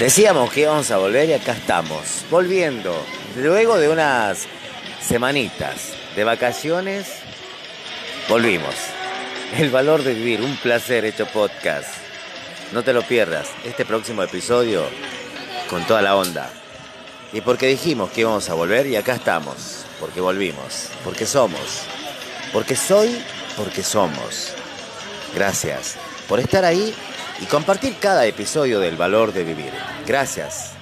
Decíamos que íbamos a volver y acá estamos, volviendo, luego de unas semanitas de vacaciones, volvimos. El valor de vivir, un placer hecho podcast. No te lo pierdas, este próximo episodio con toda la onda. Y porque dijimos que íbamos a volver y acá estamos, porque volvimos, porque somos, porque soy, porque somos. Gracias por estar ahí y compartir cada episodio del valor de vivir. Gracias.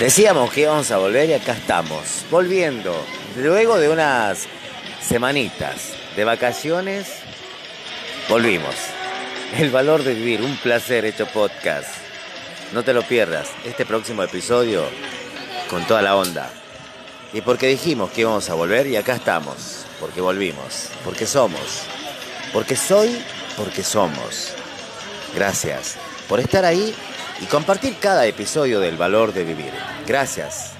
Decíamos que íbamos a volver y acá estamos, volviendo, luego de unas semanitas de vacaciones, volvimos. El valor de vivir, un placer hecho podcast. No te lo pierdas, este próximo episodio con toda la onda. Y porque dijimos que íbamos a volver y acá estamos, porque volvimos, porque somos, porque soy, porque somos. Gracias por estar ahí y compartir cada episodio del valor de vivir. Gracias.